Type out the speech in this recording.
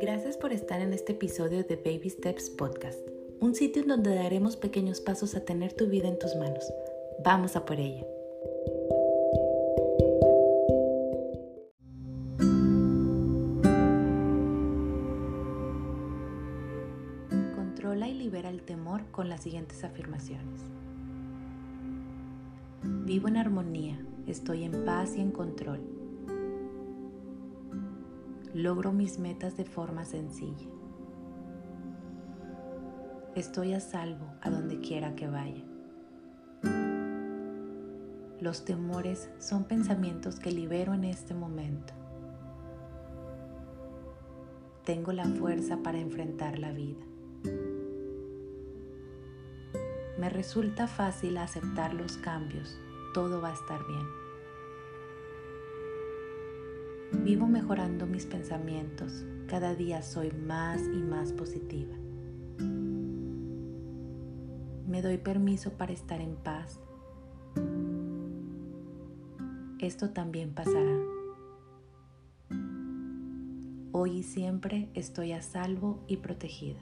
Gracias por estar en este episodio de Baby Steps Podcast, un sitio en donde daremos pequeños pasos a tener tu vida en tus manos. Vamos a por ella. Controla y libera el temor con las siguientes afirmaciones. Vivo en armonía, estoy en paz y en control. Logro mis metas de forma sencilla. Estoy a salvo a donde quiera que vaya. Los temores son pensamientos que libero en este momento. Tengo la fuerza para enfrentar la vida. Me resulta fácil aceptar los cambios. Todo va a estar bien. Vivo mejorando mis pensamientos. Cada día soy más y más positiva. Me doy permiso para estar en paz. Esto también pasará. Hoy y siempre estoy a salvo y protegida.